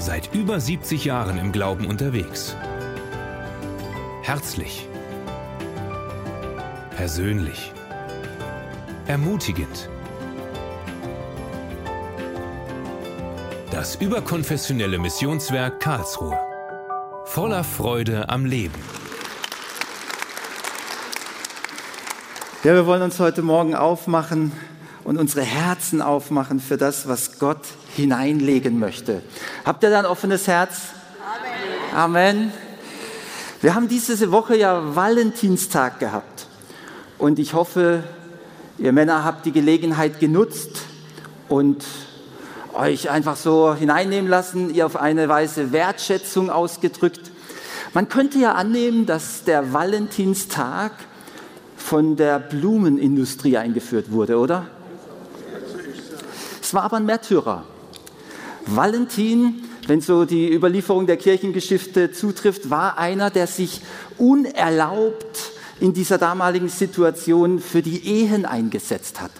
Seit über 70 Jahren im Glauben unterwegs. Herzlich. Persönlich. Ermutigend. Das überkonfessionelle Missionswerk Karlsruhe. Voller Freude am Leben. Ja, wir wollen uns heute Morgen aufmachen und unsere Herzen aufmachen für das, was Gott hineinlegen möchte. Habt ihr da ein offenes Herz? Amen. Amen. Wir haben diese Woche ja Valentinstag gehabt. Und ich hoffe, ihr Männer habt die Gelegenheit genutzt und euch einfach so hineinnehmen lassen, ihr auf eine Weise Wertschätzung ausgedrückt. Man könnte ja annehmen, dass der Valentinstag von der Blumenindustrie eingeführt wurde, oder? Es war aber ein Märtyrer. Valentin, wenn so die Überlieferung der Kirchengeschichte zutrifft, war einer, der sich unerlaubt in dieser damaligen Situation für die Ehen eingesetzt hat.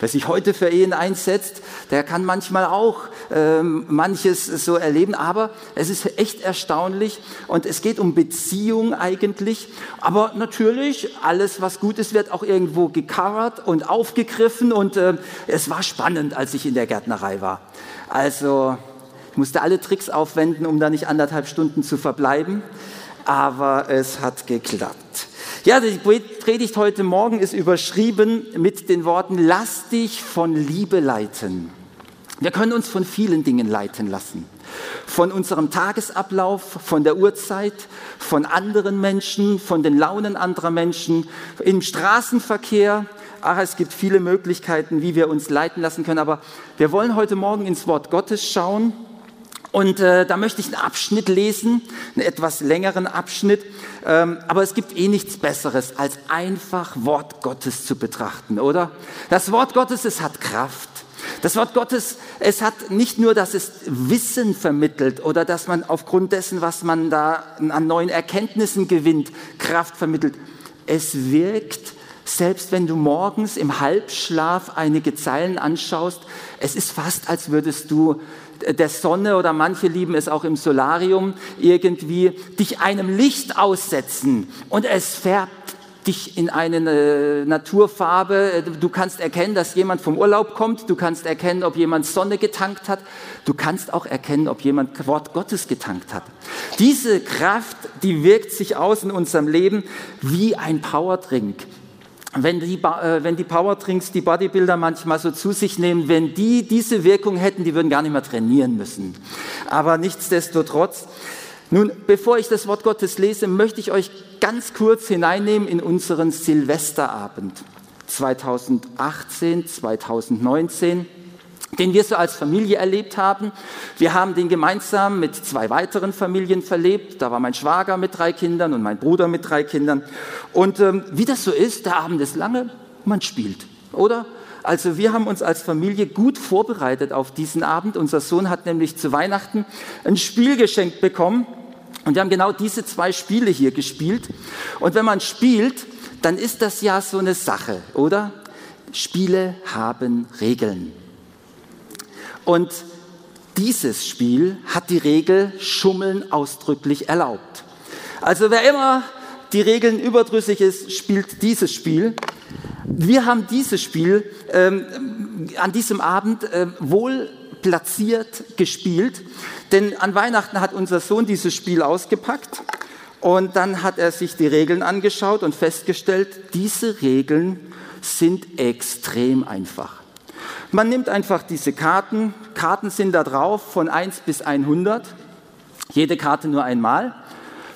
Wer sich heute für Ehen einsetzt, der kann manchmal auch ähm, manches so erleben, aber es ist echt erstaunlich und es geht um Beziehung eigentlich. Aber natürlich, alles was gut ist, wird auch irgendwo gecovert und aufgegriffen und äh, es war spannend, als ich in der Gärtnerei war. Also ich musste alle Tricks aufwenden, um da nicht anderthalb Stunden zu verbleiben, aber es hat geklappt. Ja, die Predigt heute Morgen ist überschrieben mit den Worten, lass dich von Liebe leiten. Wir können uns von vielen Dingen leiten lassen. Von unserem Tagesablauf, von der Uhrzeit, von anderen Menschen, von den Launen anderer Menschen, im Straßenverkehr. Ach, es gibt viele Möglichkeiten, wie wir uns leiten lassen können. Aber wir wollen heute Morgen ins Wort Gottes schauen und äh, da möchte ich einen Abschnitt lesen, einen etwas längeren Abschnitt. Ähm, aber es gibt eh nichts Besseres, als einfach Wort Gottes zu betrachten, oder? Das Wort Gottes, es hat Kraft. Das Wort Gottes, es hat nicht nur, dass es Wissen vermittelt oder dass man aufgrund dessen, was man da an neuen Erkenntnissen gewinnt, Kraft vermittelt. Es wirkt, selbst wenn du morgens im Halbschlaf einige Zeilen anschaust, es ist fast, als würdest du der Sonne oder manche lieben es auch im Solarium irgendwie, dich einem Licht aussetzen und es färbt dich in eine äh, Naturfarbe. Du kannst erkennen, dass jemand vom Urlaub kommt. Du kannst erkennen, ob jemand Sonne getankt hat. Du kannst auch erkennen, ob jemand Wort Gottes getankt hat. Diese Kraft, die wirkt sich aus in unserem Leben wie ein Powerdrink wenn die, äh, wenn die Powerdrinks, die Bodybuilder manchmal so zu sich nehmen, wenn die diese Wirkung hätten, die würden gar nicht mehr trainieren müssen. Aber nichtsdestotrotz, nun, bevor ich das Wort Gottes lese, möchte ich euch ganz kurz hineinnehmen in unseren Silvesterabend 2018, 2019 den wir so als Familie erlebt haben. Wir haben den gemeinsam mit zwei weiteren Familien verlebt. Da war mein Schwager mit drei Kindern und mein Bruder mit drei Kindern. Und ähm, wie das so ist, der Abend ist lange, man spielt, oder? Also wir haben uns als Familie gut vorbereitet auf diesen Abend. Unser Sohn hat nämlich zu Weihnachten ein Spiel geschenkt bekommen. Und wir haben genau diese zwei Spiele hier gespielt. Und wenn man spielt, dann ist das ja so eine Sache, oder? Spiele haben Regeln. Und dieses Spiel hat die Regel Schummeln ausdrücklich erlaubt. Also wer immer die Regeln überdrüssig ist, spielt dieses Spiel. Wir haben dieses Spiel ähm, an diesem Abend äh, wohl platziert gespielt, denn an Weihnachten hat unser Sohn dieses Spiel ausgepackt und dann hat er sich die Regeln angeschaut und festgestellt, diese Regeln sind extrem einfach. Man nimmt einfach diese Karten. Karten sind da drauf von 1 bis 100. Jede Karte nur einmal.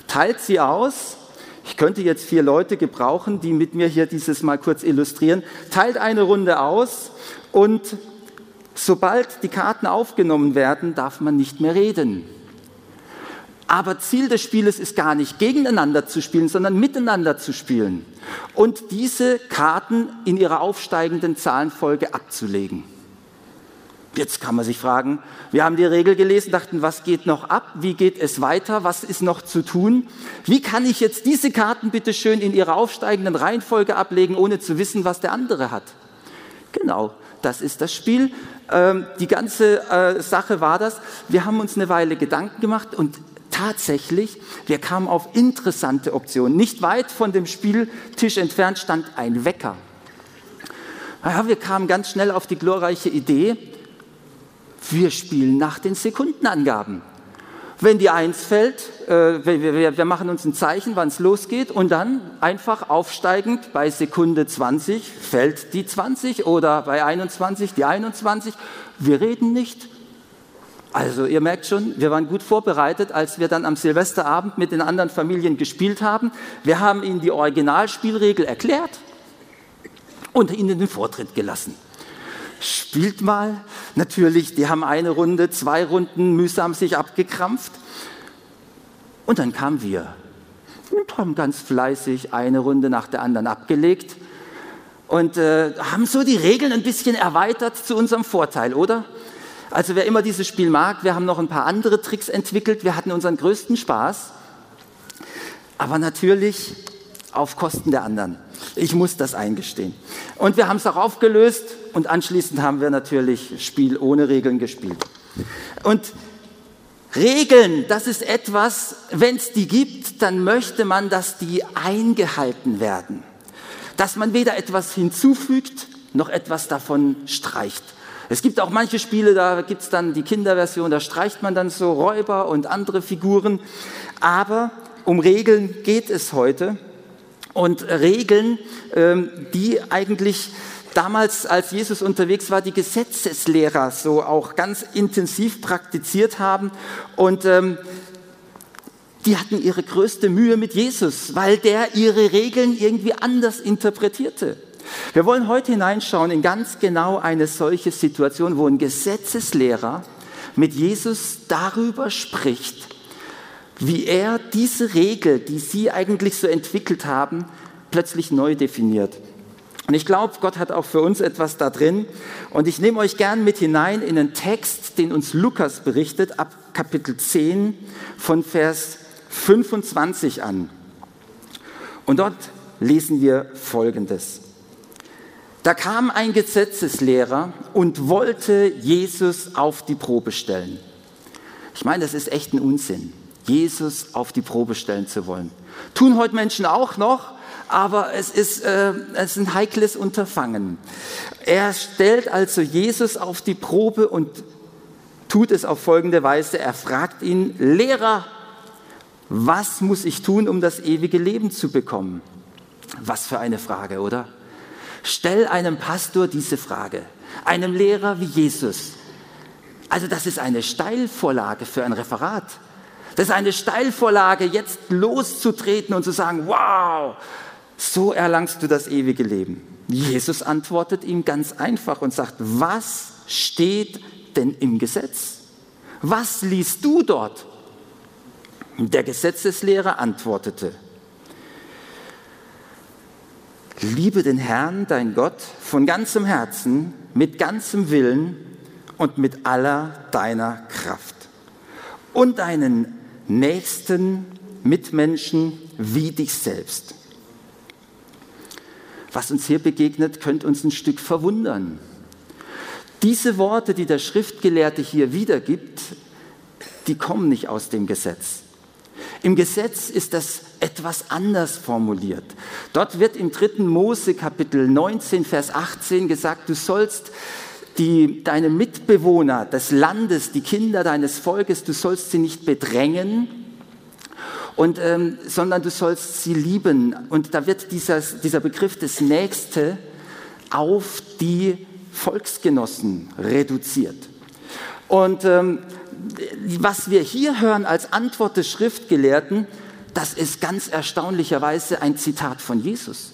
Teilt sie aus. Ich könnte jetzt vier Leute gebrauchen, die mit mir hier dieses mal kurz illustrieren. Teilt eine Runde aus und sobald die Karten aufgenommen werden, darf man nicht mehr reden. Aber Ziel des Spieles ist gar nicht gegeneinander zu spielen, sondern miteinander zu spielen und diese Karten in ihrer aufsteigenden Zahlenfolge abzulegen. Jetzt kann man sich fragen, wir haben die Regel gelesen, dachten, was geht noch ab? Wie geht es weiter? Was ist noch zu tun? Wie kann ich jetzt diese Karten bitte schön in ihrer aufsteigenden Reihenfolge ablegen, ohne zu wissen, was der andere hat? Genau, das ist das Spiel. Ähm, die ganze äh, Sache war das. Wir haben uns eine Weile Gedanken gemacht und tatsächlich, wir kamen auf interessante Optionen. Nicht weit von dem Spieltisch entfernt stand ein Wecker. Ja, wir kamen ganz schnell auf die glorreiche Idee, wir spielen nach den Sekundenangaben. Wenn die Eins fällt, äh, wir, wir, wir, machen uns ein Zeichen, wann es losgeht und dann einfach aufsteigend bei Sekunde 20 fällt die 20 oder bei 21 die 21. Wir reden nicht. Also ihr merkt schon, wir waren gut vorbereitet, als wir dann am Silvesterabend mit den anderen Familien gespielt haben. Wir haben ihnen die Originalspielregel erklärt und ihnen den Vortritt gelassen spielt mal. Natürlich, die haben eine Runde, zwei Runden mühsam sich abgekrampft. Und dann kamen wir und haben ganz fleißig eine Runde nach der anderen abgelegt und äh, haben so die Regeln ein bisschen erweitert zu unserem Vorteil, oder? Also wer immer dieses Spiel mag, wir haben noch ein paar andere Tricks entwickelt. Wir hatten unseren größten Spaß, aber natürlich auf Kosten der anderen. Ich muss das eingestehen. Und wir haben es auch aufgelöst und anschließend haben wir natürlich Spiel ohne Regeln gespielt. Und Regeln, das ist etwas, wenn es die gibt, dann möchte man, dass die eingehalten werden. Dass man weder etwas hinzufügt, noch etwas davon streicht. Es gibt auch manche Spiele, da gibt es dann die Kinderversion, da streicht man dann so Räuber und andere Figuren. Aber um Regeln geht es heute und Regeln, ähm, die eigentlich damals, als Jesus unterwegs war, die Gesetzeslehrer so auch ganz intensiv praktiziert haben und ähm, die hatten ihre größte Mühe mit Jesus, weil der ihre Regeln irgendwie anders interpretierte. Wir wollen heute hineinschauen in ganz genau eine solche Situation, wo ein Gesetzeslehrer mit Jesus darüber spricht, wie er diese Regel, die sie eigentlich so entwickelt haben, plötzlich neu definiert. Und ich glaube, Gott hat auch für uns etwas da drin. Und ich nehme euch gern mit hinein in einen Text, den uns Lukas berichtet, ab Kapitel 10 von Vers 25 an. Und dort lesen wir Folgendes. Da kam ein Gesetzeslehrer und wollte Jesus auf die Probe stellen. Ich meine, das ist echt ein Unsinn. Jesus auf die Probe stellen zu wollen. Tun heute Menschen auch noch, aber es ist, äh, es ist ein heikles Unterfangen. Er stellt also Jesus auf die Probe und tut es auf folgende Weise. Er fragt ihn, Lehrer, was muss ich tun, um das ewige Leben zu bekommen? Was für eine Frage, oder? Stell einem Pastor diese Frage, einem Lehrer wie Jesus. Also das ist eine Steilvorlage für ein Referat. Das ist eine Steilvorlage, jetzt loszutreten und zu sagen, wow, so erlangst du das ewige Leben. Jesus antwortet ihm ganz einfach und sagt, was steht denn im Gesetz? Was liest du dort? Der Gesetzeslehrer antwortete, liebe den Herrn, dein Gott, von ganzem Herzen, mit ganzem Willen und mit aller deiner Kraft und deinen nächsten Mitmenschen wie dich selbst. Was uns hier begegnet, könnte uns ein Stück verwundern. Diese Worte, die der Schriftgelehrte hier wiedergibt, die kommen nicht aus dem Gesetz. Im Gesetz ist das etwas anders formuliert. Dort wird im 3. Mose Kapitel 19, Vers 18 gesagt, du sollst die, deine Mitbewohner des Landes, die Kinder deines Volkes, du sollst sie nicht bedrängen, und, ähm, sondern du sollst sie lieben. Und da wird dieser, dieser Begriff des Nächste auf die Volksgenossen reduziert. Und ähm, was wir hier hören als Antwort des Schriftgelehrten, das ist ganz erstaunlicherweise ein Zitat von Jesus.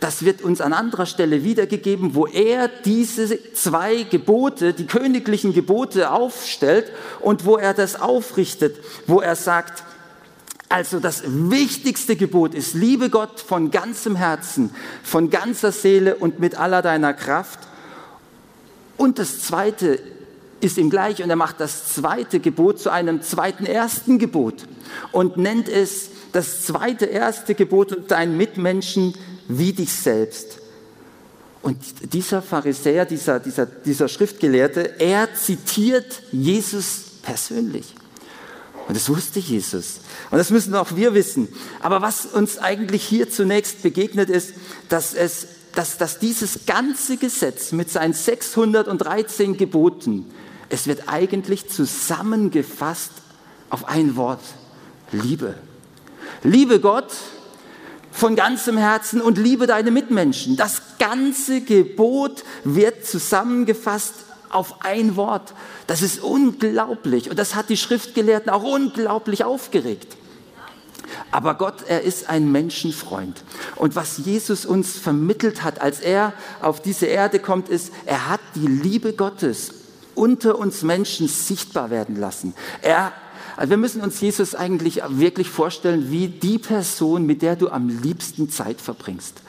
Das wird uns an anderer Stelle wiedergegeben, wo er diese zwei Gebote, die königlichen Gebote aufstellt und wo er das aufrichtet, wo er sagt, also das wichtigste Gebot ist, liebe Gott von ganzem Herzen, von ganzer Seele und mit aller deiner Kraft. Und das zweite ist ihm gleich und er macht das zweite Gebot zu einem zweiten ersten Gebot und nennt es das zweite erste Gebot und deinen Mitmenschen wie dich selbst. Und dieser Pharisäer, dieser, dieser, dieser Schriftgelehrte, er zitiert Jesus persönlich. Und das wusste Jesus. Und das müssen auch wir wissen. Aber was uns eigentlich hier zunächst begegnet ist, dass, es, dass, dass dieses ganze Gesetz mit seinen 613 Geboten, es wird eigentlich zusammengefasst auf ein Wort. Liebe. Liebe Gott von ganzem Herzen und liebe deine Mitmenschen. Das ganze Gebot wird zusammengefasst auf ein Wort. Das ist unglaublich und das hat die Schriftgelehrten auch unglaublich aufgeregt. Aber Gott, er ist ein Menschenfreund. Und was Jesus uns vermittelt hat, als er auf diese Erde kommt, ist, er hat die Liebe Gottes unter uns Menschen sichtbar werden lassen. Er also wir müssen uns Jesus eigentlich wirklich vorstellen wie die Person, mit der du am liebsten Zeit verbringst.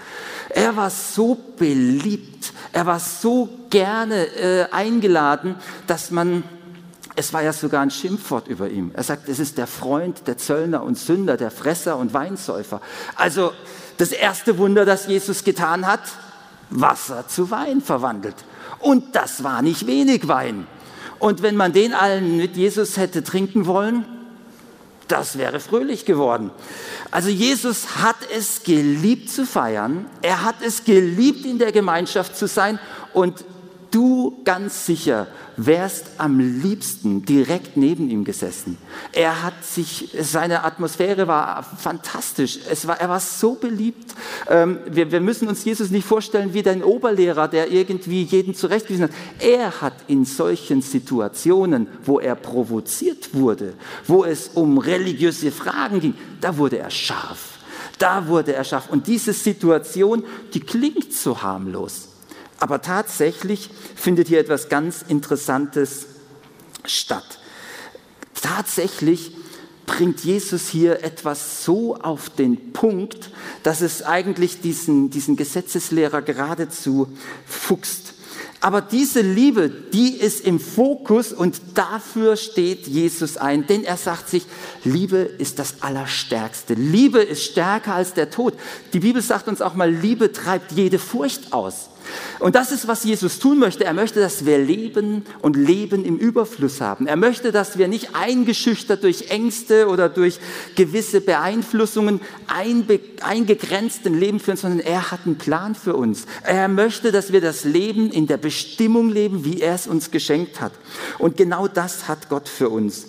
Er war so beliebt, er war so gerne äh, eingeladen, dass man, es war ja sogar ein Schimpfwort über ihm. Er sagt, es ist der Freund der Zöllner und Sünder, der Fresser und Weinsäufer. Also das erste Wunder, das Jesus getan hat, Wasser zu Wein verwandelt. Und das war nicht wenig Wein. Und wenn man den allen mit Jesus hätte trinken wollen, das wäre fröhlich geworden. Also Jesus hat es geliebt zu feiern, er hat es geliebt in der Gemeinschaft zu sein und du ganz sicher wärst am liebsten direkt neben ihm gesessen. Er hat sich, seine Atmosphäre war fantastisch. Es war, er war so beliebt. Ähm, wir, wir müssen uns Jesus nicht vorstellen wie dein Oberlehrer, der irgendwie jeden zurechtgewiesen hat. Er hat in solchen Situationen, wo er provoziert wurde, wo es um religiöse Fragen ging, da wurde er scharf. Da wurde er scharf. Und diese Situation, die klingt so harmlos. Aber tatsächlich findet hier etwas ganz Interessantes statt. Tatsächlich bringt Jesus hier etwas so auf den Punkt, dass es eigentlich diesen, diesen Gesetzeslehrer geradezu fuchst. Aber diese Liebe, die ist im Fokus und dafür steht Jesus ein. Denn er sagt sich, Liebe ist das Allerstärkste. Liebe ist stärker als der Tod. Die Bibel sagt uns auch mal, Liebe treibt jede Furcht aus. Und das ist, was Jesus tun möchte. Er möchte, dass wir leben und Leben im Überfluss haben. Er möchte, dass wir nicht eingeschüchtert durch Ängste oder durch gewisse Beeinflussungen einbe eingegrenzten Leben führen, sondern er hat einen Plan für uns. Er möchte, dass wir das Leben in der Bestimmung leben, wie er es uns geschenkt hat. Und genau das hat Gott für uns.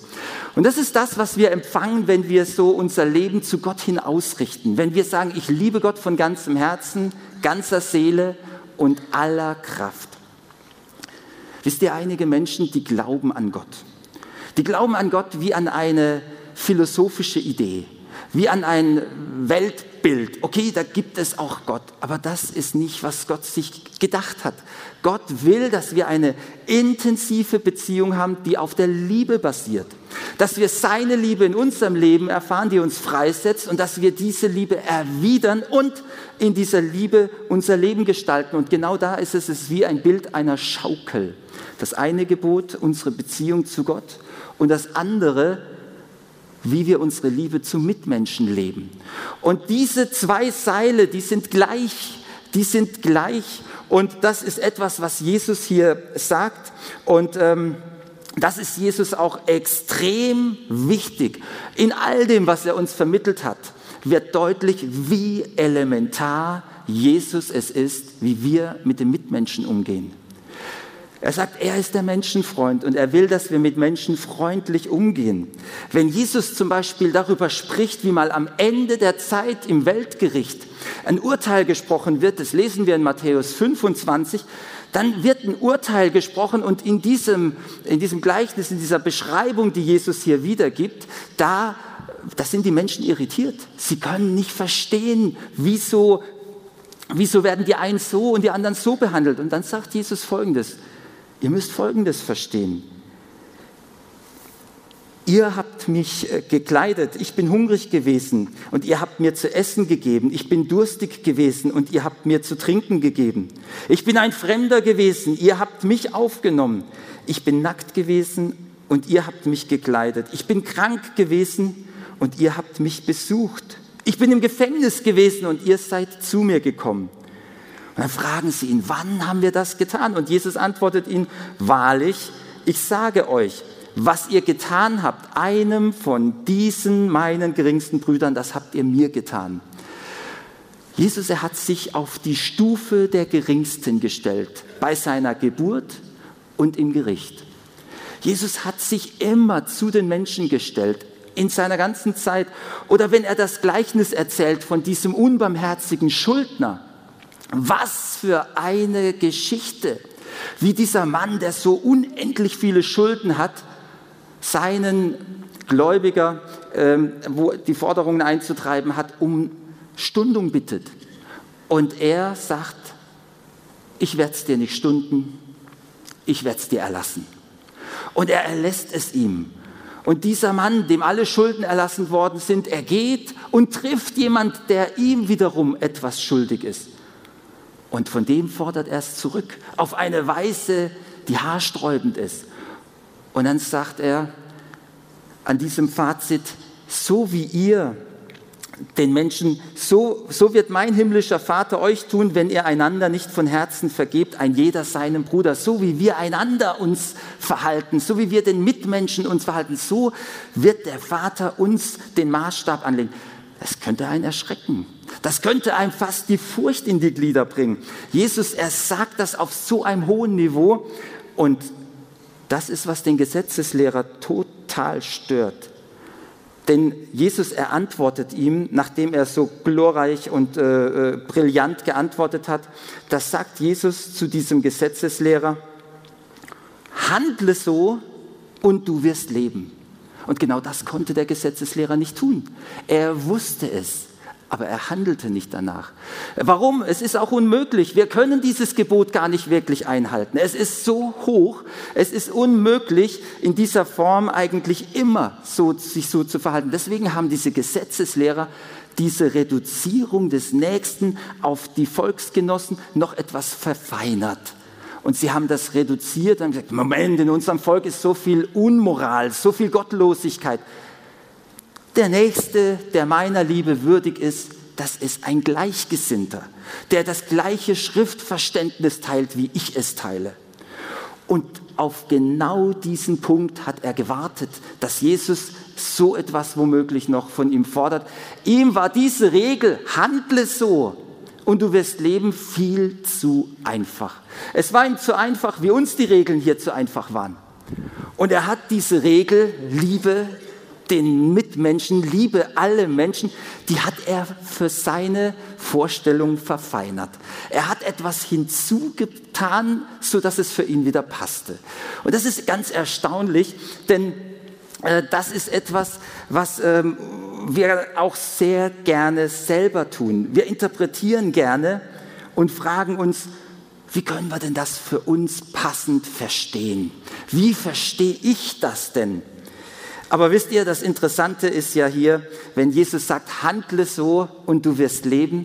Und das ist das, was wir empfangen, wenn wir so unser Leben zu Gott hin ausrichten. Wenn wir sagen, ich liebe Gott von ganzem Herzen, ganzer Seele und aller Kraft. Wisst ihr, einige Menschen, die glauben an Gott. Die glauben an Gott wie an eine philosophische Idee, wie an ein Weltbild. Okay, da gibt es auch Gott, aber das ist nicht, was Gott sich gedacht hat. Gott will, dass wir eine intensive Beziehung haben, die auf der Liebe basiert. Dass wir seine Liebe in unserem Leben erfahren, die uns freisetzt und dass wir diese Liebe erwidern und in dieser Liebe unser Leben gestalten. Und genau da ist es, es ist wie ein Bild einer Schaukel. Das eine Gebot, unsere Beziehung zu Gott und das andere, wie wir unsere Liebe zum Mitmenschen leben. Und diese zwei Seile, die sind gleich, die sind gleich. Und das ist etwas, was Jesus hier sagt. Und ähm, das ist Jesus auch extrem wichtig in all dem, was er uns vermittelt hat wird deutlich, wie elementar Jesus es ist, wie wir mit den Mitmenschen umgehen. Er sagt, er ist der Menschenfreund und er will, dass wir mit Menschen freundlich umgehen. Wenn Jesus zum Beispiel darüber spricht, wie mal am Ende der Zeit im Weltgericht ein Urteil gesprochen wird, das lesen wir in Matthäus 25, dann wird ein Urteil gesprochen und in diesem, in diesem Gleichnis, in dieser Beschreibung, die Jesus hier wiedergibt, da das sind die Menschen irritiert. Sie können nicht verstehen, wieso, wieso werden die einen so und die anderen so behandelt. Und dann sagt Jesus Folgendes. Ihr müsst Folgendes verstehen. Ihr habt mich äh, gekleidet, ich bin hungrig gewesen und ihr habt mir zu essen gegeben. Ich bin durstig gewesen und ihr habt mir zu trinken gegeben. Ich bin ein Fremder gewesen, ihr habt mich aufgenommen. Ich bin nackt gewesen und ihr habt mich gekleidet. Ich bin krank gewesen und ihr habt mich besucht. Ich bin im Gefängnis gewesen und ihr seid zu mir gekommen. Und dann fragen sie ihn, wann haben wir das getan? Und Jesus antwortet ihnen, wahrlich, ich sage euch, was ihr getan habt, einem von diesen meinen geringsten Brüdern, das habt ihr mir getan. Jesus, er hat sich auf die Stufe der Geringsten gestellt, bei seiner Geburt und im Gericht. Jesus hat sich immer zu den Menschen gestellt, in seiner ganzen Zeit. Oder wenn er das Gleichnis erzählt von diesem unbarmherzigen Schuldner, was für eine Geschichte, wie dieser Mann, der so unendlich viele Schulden hat, seinen Gläubiger, ähm, wo die Forderungen einzutreiben hat, um Stundung bittet. Und er sagt, ich werde es dir nicht stunden, ich werde es dir erlassen. Und er erlässt es ihm. Und dieser Mann, dem alle Schulden erlassen worden sind, er geht und trifft jemand, der ihm wiederum etwas schuldig ist. Und von dem fordert er es zurück, auf eine Weise, die haarsträubend ist. Und dann sagt er an diesem Fazit, so wie ihr den Menschen, so, so wird mein himmlischer Vater euch tun, wenn ihr einander nicht von Herzen vergebt, ein jeder seinem Bruder, so wie wir einander uns verhalten, so wie wir den Mitmenschen uns verhalten, so wird der Vater uns den Maßstab anlegen. Das könnte einen erschrecken. Das könnte einem fast die Furcht in die Glieder bringen. Jesus, er sagt das auf so einem hohen Niveau und das ist, was den Gesetzeslehrer total stört. Denn Jesus, er antwortet ihm, nachdem er so glorreich und äh, äh, brillant geantwortet hat, das sagt Jesus zu diesem Gesetzeslehrer, handle so und du wirst leben. Und genau das konnte der Gesetzeslehrer nicht tun. Er wusste es aber er handelte nicht danach. Warum? Es ist auch unmöglich. Wir können dieses Gebot gar nicht wirklich einhalten. Es ist so hoch, es ist unmöglich, in dieser Form eigentlich immer so, sich so zu verhalten. Deswegen haben diese Gesetzeslehrer diese Reduzierung des Nächsten auf die Volksgenossen noch etwas verfeinert. Und sie haben das reduziert und gesagt, Moment, in unserem Volk ist so viel Unmoral, so viel Gottlosigkeit der Nächste, der meiner Liebe würdig ist, das ist ein Gleichgesinnter, der das gleiche Schriftverständnis teilt, wie ich es teile. Und auf genau diesen Punkt hat er gewartet, dass Jesus so etwas womöglich noch von ihm fordert. Ihm war diese Regel, handle so und du wirst leben, viel zu einfach. Es war ihm zu einfach, wie uns die Regeln hier zu einfach waren. Und er hat diese Regel, Liebe den Mitmenschen, liebe alle Menschen, die hat er für seine Vorstellung verfeinert. Er hat etwas hinzugetan, so dass es für ihn wieder passte. Und das ist ganz erstaunlich, denn äh, das ist etwas, was ähm, wir auch sehr gerne selber tun. Wir interpretieren gerne und fragen uns, wie können wir denn das für uns passend verstehen? Wie verstehe ich das denn? Aber wisst ihr, das Interessante ist ja hier, wenn Jesus sagt, handle so und du wirst leben,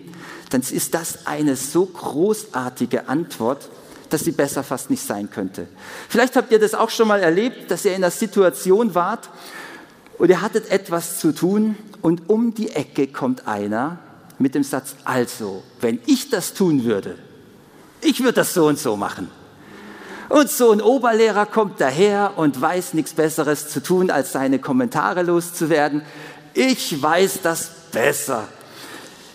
dann ist das eine so großartige Antwort, dass sie besser fast nicht sein könnte. Vielleicht habt ihr das auch schon mal erlebt, dass ihr in einer Situation wart und ihr hattet etwas zu tun und um die Ecke kommt einer mit dem Satz, also, wenn ich das tun würde, ich würde das so und so machen. Und so ein Oberlehrer kommt daher und weiß nichts Besseres zu tun, als seine Kommentare loszuwerden. Ich weiß das besser.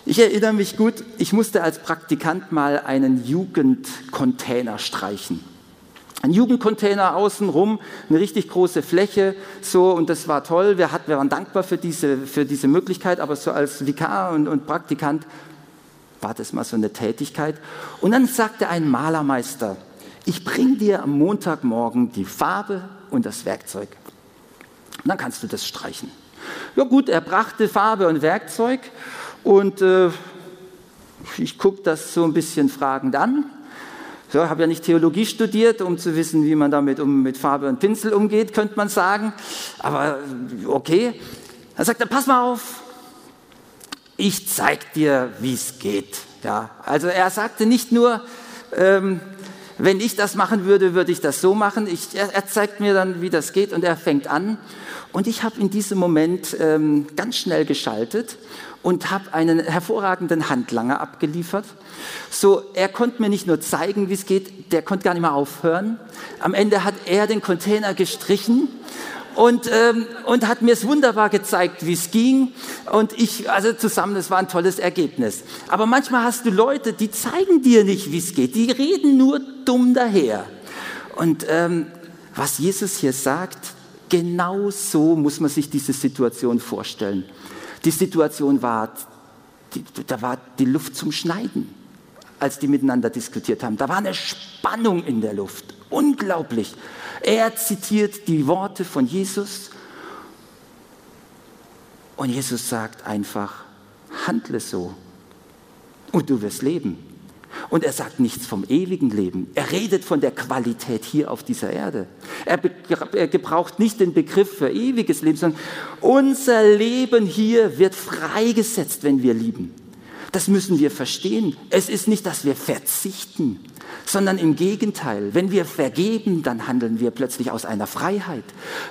Ich erinnere mich gut, ich musste als Praktikant mal einen Jugendcontainer streichen. Ein Jugendcontainer außenrum, eine richtig große Fläche, so, und das war toll. Wir, hatten, wir waren dankbar für diese, für diese Möglichkeit, aber so als Vikar und, und Praktikant war das mal so eine Tätigkeit. Und dann sagte ein Malermeister, ich bringe dir am Montagmorgen die Farbe und das Werkzeug. Dann kannst du das streichen. Ja gut, er brachte Farbe und Werkzeug und äh, ich gucke das so ein bisschen fragend an. Ich so, habe ja nicht Theologie studiert, um zu wissen, wie man damit um, mit Farbe und Pinsel umgeht, könnte man sagen. Aber okay. Dann sagt er, pass mal auf, ich zeig dir, wie es geht. Ja, also er sagte nicht nur, ähm, wenn ich das machen würde, würde ich das so machen. Ich, er, er zeigt mir dann, wie das geht und er fängt an. Und ich habe in diesem Moment ähm, ganz schnell geschaltet und habe einen hervorragenden Handlanger abgeliefert. So, er konnte mir nicht nur zeigen, wie es geht, der konnte gar nicht mehr aufhören. Am Ende hat er den Container gestrichen und, ähm, und hat mir es wunderbar gezeigt, wie es ging. Und ich, also zusammen, das war ein tolles Ergebnis. Aber manchmal hast du Leute, die zeigen dir nicht, wie es geht. Die reden nur dumm daher. Und ähm, was Jesus hier sagt, genau so muss man sich diese Situation vorstellen. Die Situation war, die, da war die Luft zum Schneiden, als die miteinander diskutiert haben. Da war eine Spannung in der Luft. Unglaublich. Er zitiert die Worte von Jesus und Jesus sagt einfach, handle so und du wirst leben. Und er sagt nichts vom ewigen Leben. Er redet von der Qualität hier auf dieser Erde. Er, er gebraucht nicht den Begriff für ewiges Leben, sondern unser Leben hier wird freigesetzt, wenn wir lieben. Das müssen wir verstehen. Es ist nicht, dass wir verzichten, sondern im Gegenteil. Wenn wir vergeben, dann handeln wir plötzlich aus einer Freiheit.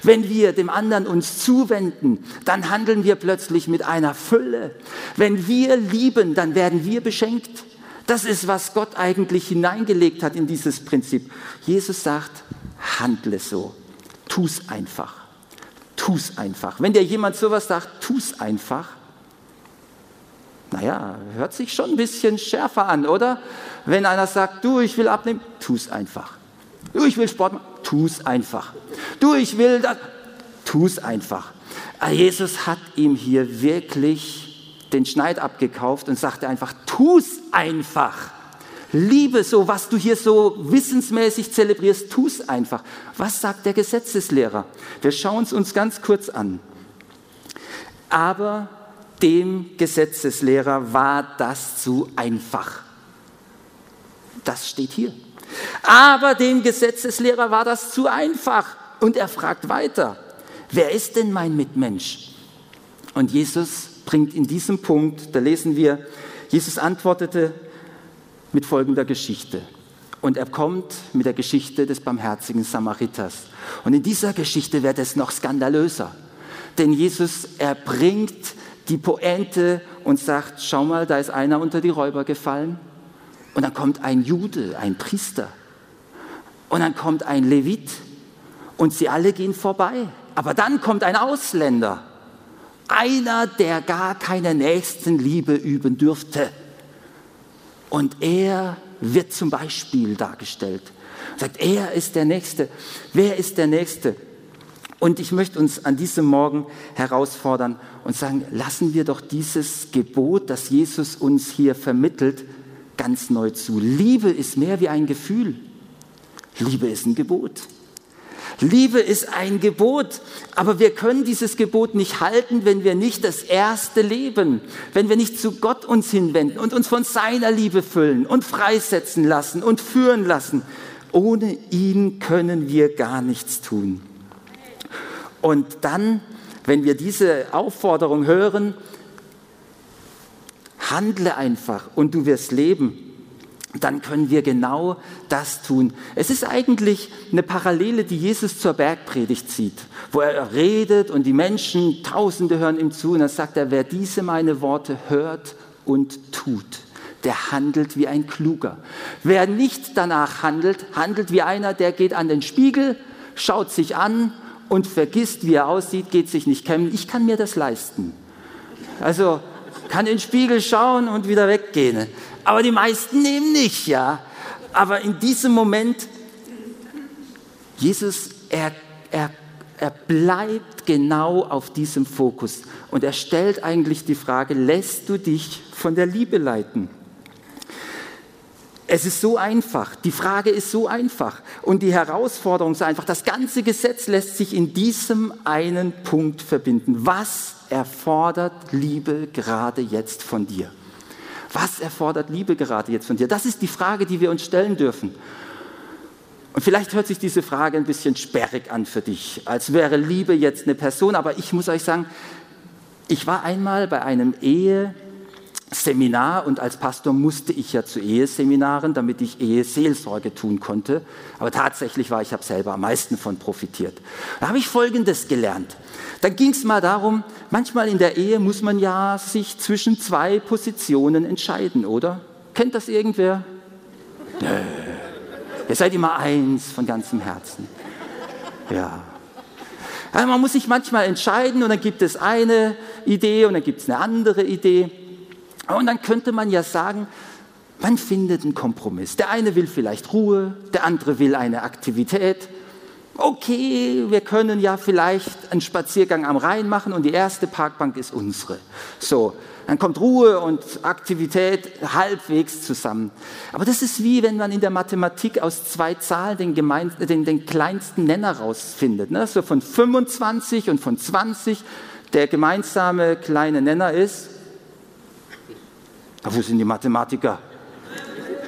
Wenn wir dem anderen uns zuwenden, dann handeln wir plötzlich mit einer Fülle. Wenn wir lieben, dann werden wir beschenkt. Das ist, was Gott eigentlich hineingelegt hat in dieses Prinzip. Jesus sagt, handle so. Tu's einfach. Tu's einfach. Wenn dir jemand sowas sagt, tu's einfach. Naja, hört sich schon ein bisschen schärfer an, oder? Wenn einer sagt, du, ich will abnehmen, tu's einfach. Du, ich will Sport machen, tu's einfach. Du, ich will das, tu's einfach. Ah, Jesus hat ihm hier wirklich den Schneid abgekauft und sagte einfach, tu's einfach. Liebe so, was du hier so wissensmäßig zelebrierst, tu's einfach. Was sagt der Gesetzeslehrer? Wir schauen es uns ganz kurz an. Aber dem Gesetzeslehrer war das zu einfach. Das steht hier. Aber dem Gesetzeslehrer war das zu einfach. Und er fragt weiter, wer ist denn mein Mitmensch? Und Jesus bringt in diesem Punkt, da lesen wir, Jesus antwortete mit folgender Geschichte. Und er kommt mit der Geschichte des barmherzigen Samariters. Und in dieser Geschichte wird es noch skandalöser. Denn Jesus, er bringt die Pointe und sagt, schau mal, da ist einer unter die Räuber gefallen. Und dann kommt ein Jude, ein Priester. Und dann kommt ein Levit. Und sie alle gehen vorbei. Aber dann kommt ein Ausländer. Einer, der gar keine Nächstenliebe üben dürfte. Und er wird zum Beispiel dargestellt. Sagt, er ist der Nächste. Wer ist der Nächste? Und ich möchte uns an diesem Morgen herausfordern und sagen, lassen wir doch dieses Gebot, das Jesus uns hier vermittelt, ganz neu zu. Liebe ist mehr wie ein Gefühl. Liebe ist ein Gebot. Liebe ist ein Gebot, aber wir können dieses Gebot nicht halten, wenn wir nicht das erste leben, wenn wir nicht zu Gott uns hinwenden und uns von seiner Liebe füllen und freisetzen lassen und führen lassen. Ohne ihn können wir gar nichts tun. Und dann, wenn wir diese Aufforderung hören, handle einfach und du wirst leben dann können wir genau das tun. Es ist eigentlich eine Parallele, die Jesus zur Bergpredigt zieht, wo er redet und die Menschen, Tausende hören ihm zu und dann sagt er, wer diese meine Worte hört und tut, der handelt wie ein Kluger. Wer nicht danach handelt, handelt wie einer, der geht an den Spiegel, schaut sich an und vergisst, wie er aussieht, geht sich nicht kämmen. Ich kann mir das leisten. Also kann in den Spiegel schauen und wieder weggehen aber die meisten nehmen nicht, ja. Aber in diesem Moment, Jesus, er, er, er bleibt genau auf diesem Fokus und er stellt eigentlich die Frage, lässt du dich von der Liebe leiten? Es ist so einfach, die Frage ist so einfach und die Herausforderung ist einfach, das ganze Gesetz lässt sich in diesem einen Punkt verbinden. Was erfordert Liebe gerade jetzt von dir? Was erfordert Liebe gerade jetzt von dir? Das ist die Frage, die wir uns stellen dürfen. Und vielleicht hört sich diese Frage ein bisschen sperrig an für dich, als wäre Liebe jetzt eine Person, aber ich muss euch sagen, ich war einmal bei einem Ehe, Seminar und als Pastor musste ich ja zu Eheseminaren, damit ich Eheseelsorge tun konnte. Aber tatsächlich war ich habe selber am meisten von profitiert. Da habe ich Folgendes gelernt. Dann ging es mal darum, manchmal in der Ehe muss man ja sich zwischen zwei Positionen entscheiden, oder? Kennt das irgendwer? Nö. Ihr seid immer eins von ganzem Herzen. Ja. Also man muss sich manchmal entscheiden und dann gibt es eine Idee und dann gibt es eine andere Idee. Und dann könnte man ja sagen, man findet einen Kompromiss. Der eine will vielleicht Ruhe, der andere will eine Aktivität. Okay, wir können ja vielleicht einen Spaziergang am Rhein machen und die erste Parkbank ist unsere. So, dann kommt Ruhe und Aktivität halbwegs zusammen. Aber das ist wie wenn man in der Mathematik aus zwei Zahlen den, gemein, den, den kleinsten Nenner rausfindet. Ne? So von 25 und von 20. Der gemeinsame kleine Nenner ist wo sind die Mathematiker?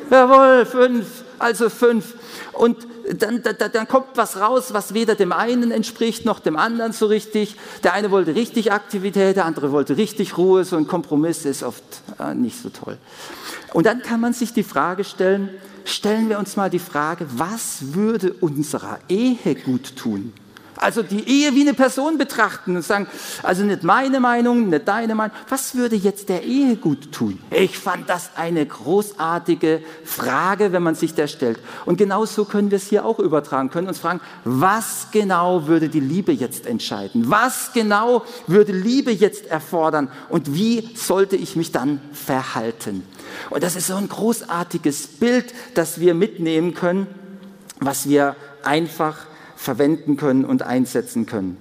Jawohl, fünf, also fünf. Und dann, dann, dann, kommt was raus, was weder dem einen entspricht noch dem anderen so richtig. Der eine wollte richtig Aktivität, der andere wollte richtig Ruhe. So ein Kompromiss ist oft äh, nicht so toll. Und dann kann man sich die Frage stellen, stellen wir uns mal die Frage, was würde unserer Ehe gut tun? Also die Ehe wie eine Person betrachten und sagen, also nicht meine Meinung, nicht deine Meinung. Was würde jetzt der Ehe gut tun? Ich fand das eine großartige Frage, wenn man sich der stellt. Und genau so können wir es hier auch übertragen, können uns fragen, was genau würde die Liebe jetzt entscheiden? Was genau würde Liebe jetzt erfordern? Und wie sollte ich mich dann verhalten? Und das ist so ein großartiges Bild, das wir mitnehmen können, was wir einfach verwenden können und einsetzen können.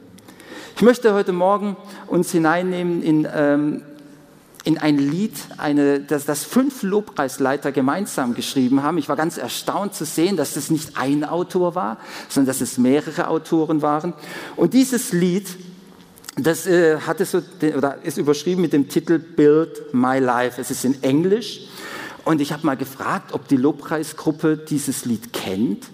Ich möchte heute Morgen uns hineinnehmen in, ähm, in ein Lied, eine, das, das fünf Lobpreisleiter gemeinsam geschrieben haben. Ich war ganz erstaunt zu sehen, dass das nicht ein Autor war, sondern dass es mehrere Autoren waren. Und dieses Lied, das äh, hatte so, oder ist überschrieben mit dem Titel Build My Life. Es ist in Englisch. Und ich habe mal gefragt, ob die Lobpreisgruppe dieses Lied kennt.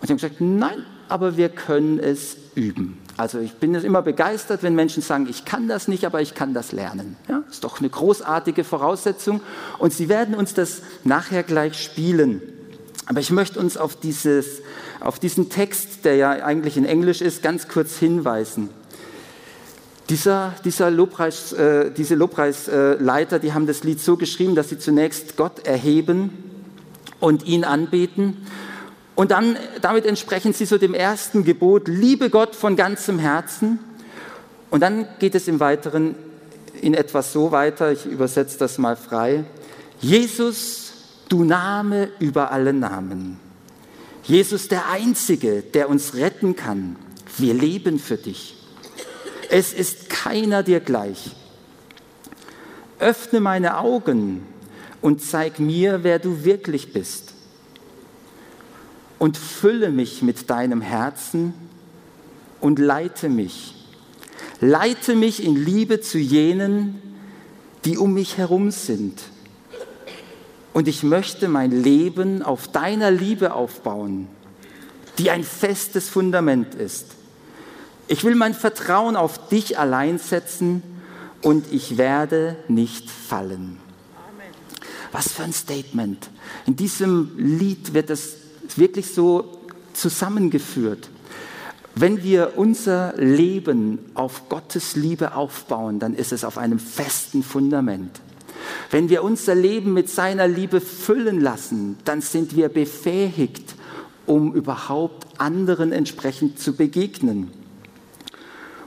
Und sie haben gesagt, nein, aber wir können es üben. Also ich bin immer begeistert, wenn Menschen sagen, ich kann das nicht, aber ich kann das lernen. Ja, ist doch eine großartige Voraussetzung. Und sie werden uns das nachher gleich spielen. Aber ich möchte uns auf, dieses, auf diesen Text, der ja eigentlich in Englisch ist, ganz kurz hinweisen. Dieser, dieser Lobpreis, äh, diese Lobpreisleiter, die haben das Lied so geschrieben, dass sie zunächst Gott erheben und ihn anbeten und dann, damit entsprechen sie so dem ersten Gebot, liebe Gott von ganzem Herzen. Und dann geht es im Weiteren in etwas so weiter, ich übersetze das mal frei. Jesus, du Name über alle Namen. Jesus, der Einzige, der uns retten kann. Wir leben für dich. Es ist keiner dir gleich. Öffne meine Augen und zeig mir, wer du wirklich bist und fülle mich mit deinem Herzen und leite mich. Leite mich in Liebe zu jenen, die um mich herum sind. Und ich möchte mein Leben auf deiner Liebe aufbauen, die ein festes Fundament ist. Ich will mein Vertrauen auf dich allein setzen und ich werde nicht fallen. Was für ein Statement. In diesem Lied wird es wirklich so zusammengeführt. Wenn wir unser Leben auf Gottes Liebe aufbauen, dann ist es auf einem festen Fundament. Wenn wir unser Leben mit seiner Liebe füllen lassen, dann sind wir befähigt, um überhaupt anderen entsprechend zu begegnen.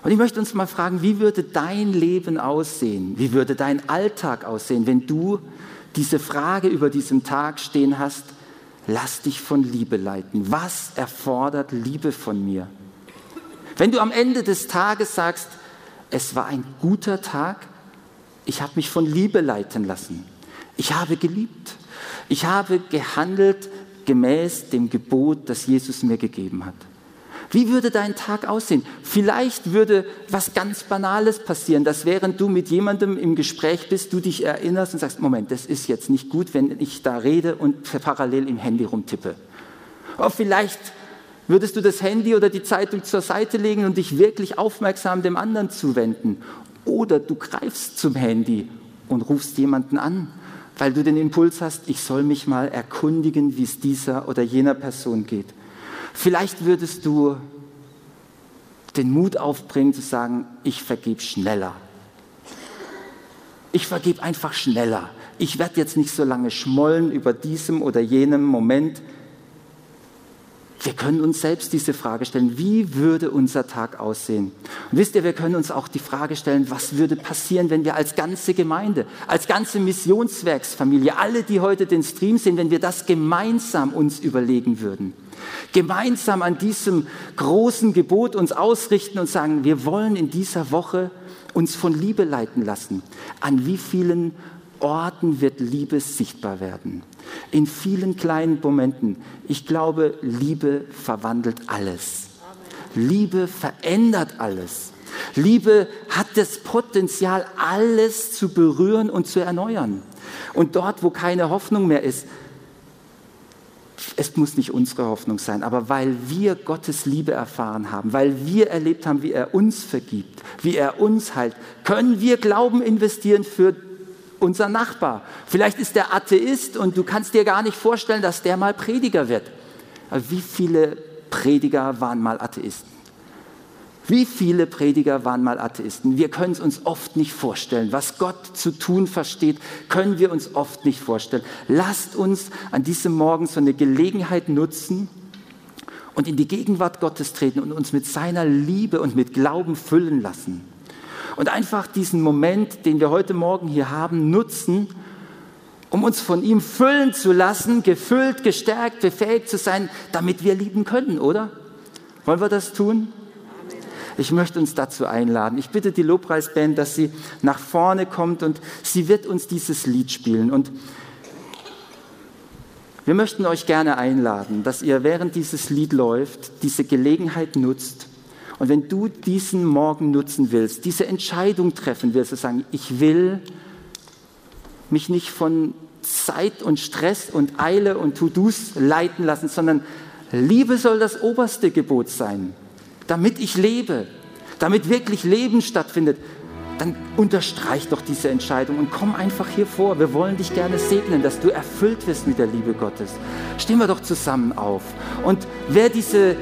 Und ich möchte uns mal fragen, wie würde dein Leben aussehen? Wie würde dein Alltag aussehen, wenn du diese Frage über diesem Tag stehen hast, lass dich von Liebe leiten. Was erfordert Liebe von mir? Wenn du am Ende des Tages sagst, es war ein guter Tag, ich habe mich von Liebe leiten lassen. Ich habe geliebt. Ich habe gehandelt gemäß dem Gebot, das Jesus mir gegeben hat. Wie würde dein Tag aussehen? Vielleicht würde was ganz Banales passieren, dass während du mit jemandem im Gespräch bist, du dich erinnerst und sagst, Moment, das ist jetzt nicht gut, wenn ich da rede und parallel im Handy rumtippe. Oder vielleicht würdest du das Handy oder die Zeitung zur Seite legen und dich wirklich aufmerksam dem anderen zuwenden. Oder du greifst zum Handy und rufst jemanden an, weil du den Impuls hast, ich soll mich mal erkundigen, wie es dieser oder jener Person geht. Vielleicht würdest du den Mut aufbringen zu sagen, ich vergebe schneller. Ich vergebe einfach schneller. Ich werde jetzt nicht so lange schmollen über diesem oder jenem Moment. Wir können uns selbst diese Frage stellen, wie würde unser Tag aussehen? Und wisst ihr, wir können uns auch die Frage stellen, was würde passieren, wenn wir als ganze Gemeinde, als ganze Missionswerksfamilie, alle, die heute den Stream sehen, wenn wir das gemeinsam uns überlegen würden? Gemeinsam an diesem großen Gebot uns ausrichten und sagen, wir wollen in dieser Woche uns von Liebe leiten lassen. An wie vielen Orten wird Liebe sichtbar werden? In vielen kleinen Momenten. Ich glaube, Liebe verwandelt alles. Liebe verändert alles. Liebe hat das Potenzial, alles zu berühren und zu erneuern. Und dort, wo keine Hoffnung mehr ist, es muss nicht unsere Hoffnung sein, aber weil wir Gottes Liebe erfahren haben, weil wir erlebt haben, wie er uns vergibt, wie er uns heilt, können wir Glauben investieren für unser Nachbar. Vielleicht ist der Atheist und du kannst dir gar nicht vorstellen, dass der mal Prediger wird. Aber wie viele Prediger waren mal Atheisten? Wie viele Prediger waren mal Atheisten? Wir können es uns oft nicht vorstellen. Was Gott zu tun versteht, können wir uns oft nicht vorstellen. Lasst uns an diesem Morgen so eine Gelegenheit nutzen und in die Gegenwart Gottes treten und uns mit seiner Liebe und mit Glauben füllen lassen. Und einfach diesen Moment, den wir heute Morgen hier haben, nutzen, um uns von ihm füllen zu lassen, gefüllt, gestärkt, befähigt zu sein, damit wir lieben können, oder? Wollen wir das tun? Ich möchte uns dazu einladen. Ich bitte die Lobpreisband, dass sie nach vorne kommt und sie wird uns dieses Lied spielen. Und wir möchten euch gerne einladen, dass ihr während dieses Lied läuft, diese Gelegenheit nutzt. Und wenn du diesen Morgen nutzen willst, diese Entscheidung treffen willst, zu sagen, ich will mich nicht von Zeit und Stress und Eile und To-Dos leiten lassen, sondern Liebe soll das oberste Gebot sein damit ich lebe, damit wirklich Leben stattfindet, dann unterstreich doch diese Entscheidung und komm einfach hier vor. Wir wollen dich gerne segnen, dass du erfüllt wirst mit der Liebe Gottes. Stehen wir doch zusammen auf. Und wer, diese,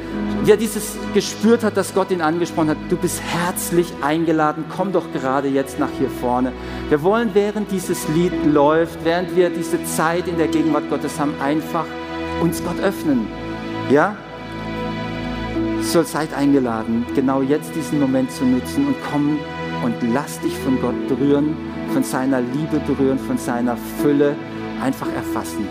wer dieses gespürt hat, dass Gott ihn angesprochen hat, du bist herzlich eingeladen. Komm doch gerade jetzt nach hier vorne. Wir wollen, während dieses Lied läuft, während wir diese Zeit in der Gegenwart Gottes haben, einfach uns Gott öffnen. Ja? soll seid eingeladen, genau jetzt diesen Moment zu nutzen und komm und lass dich von Gott berühren, von seiner Liebe berühren, von seiner Fülle einfach erfassen.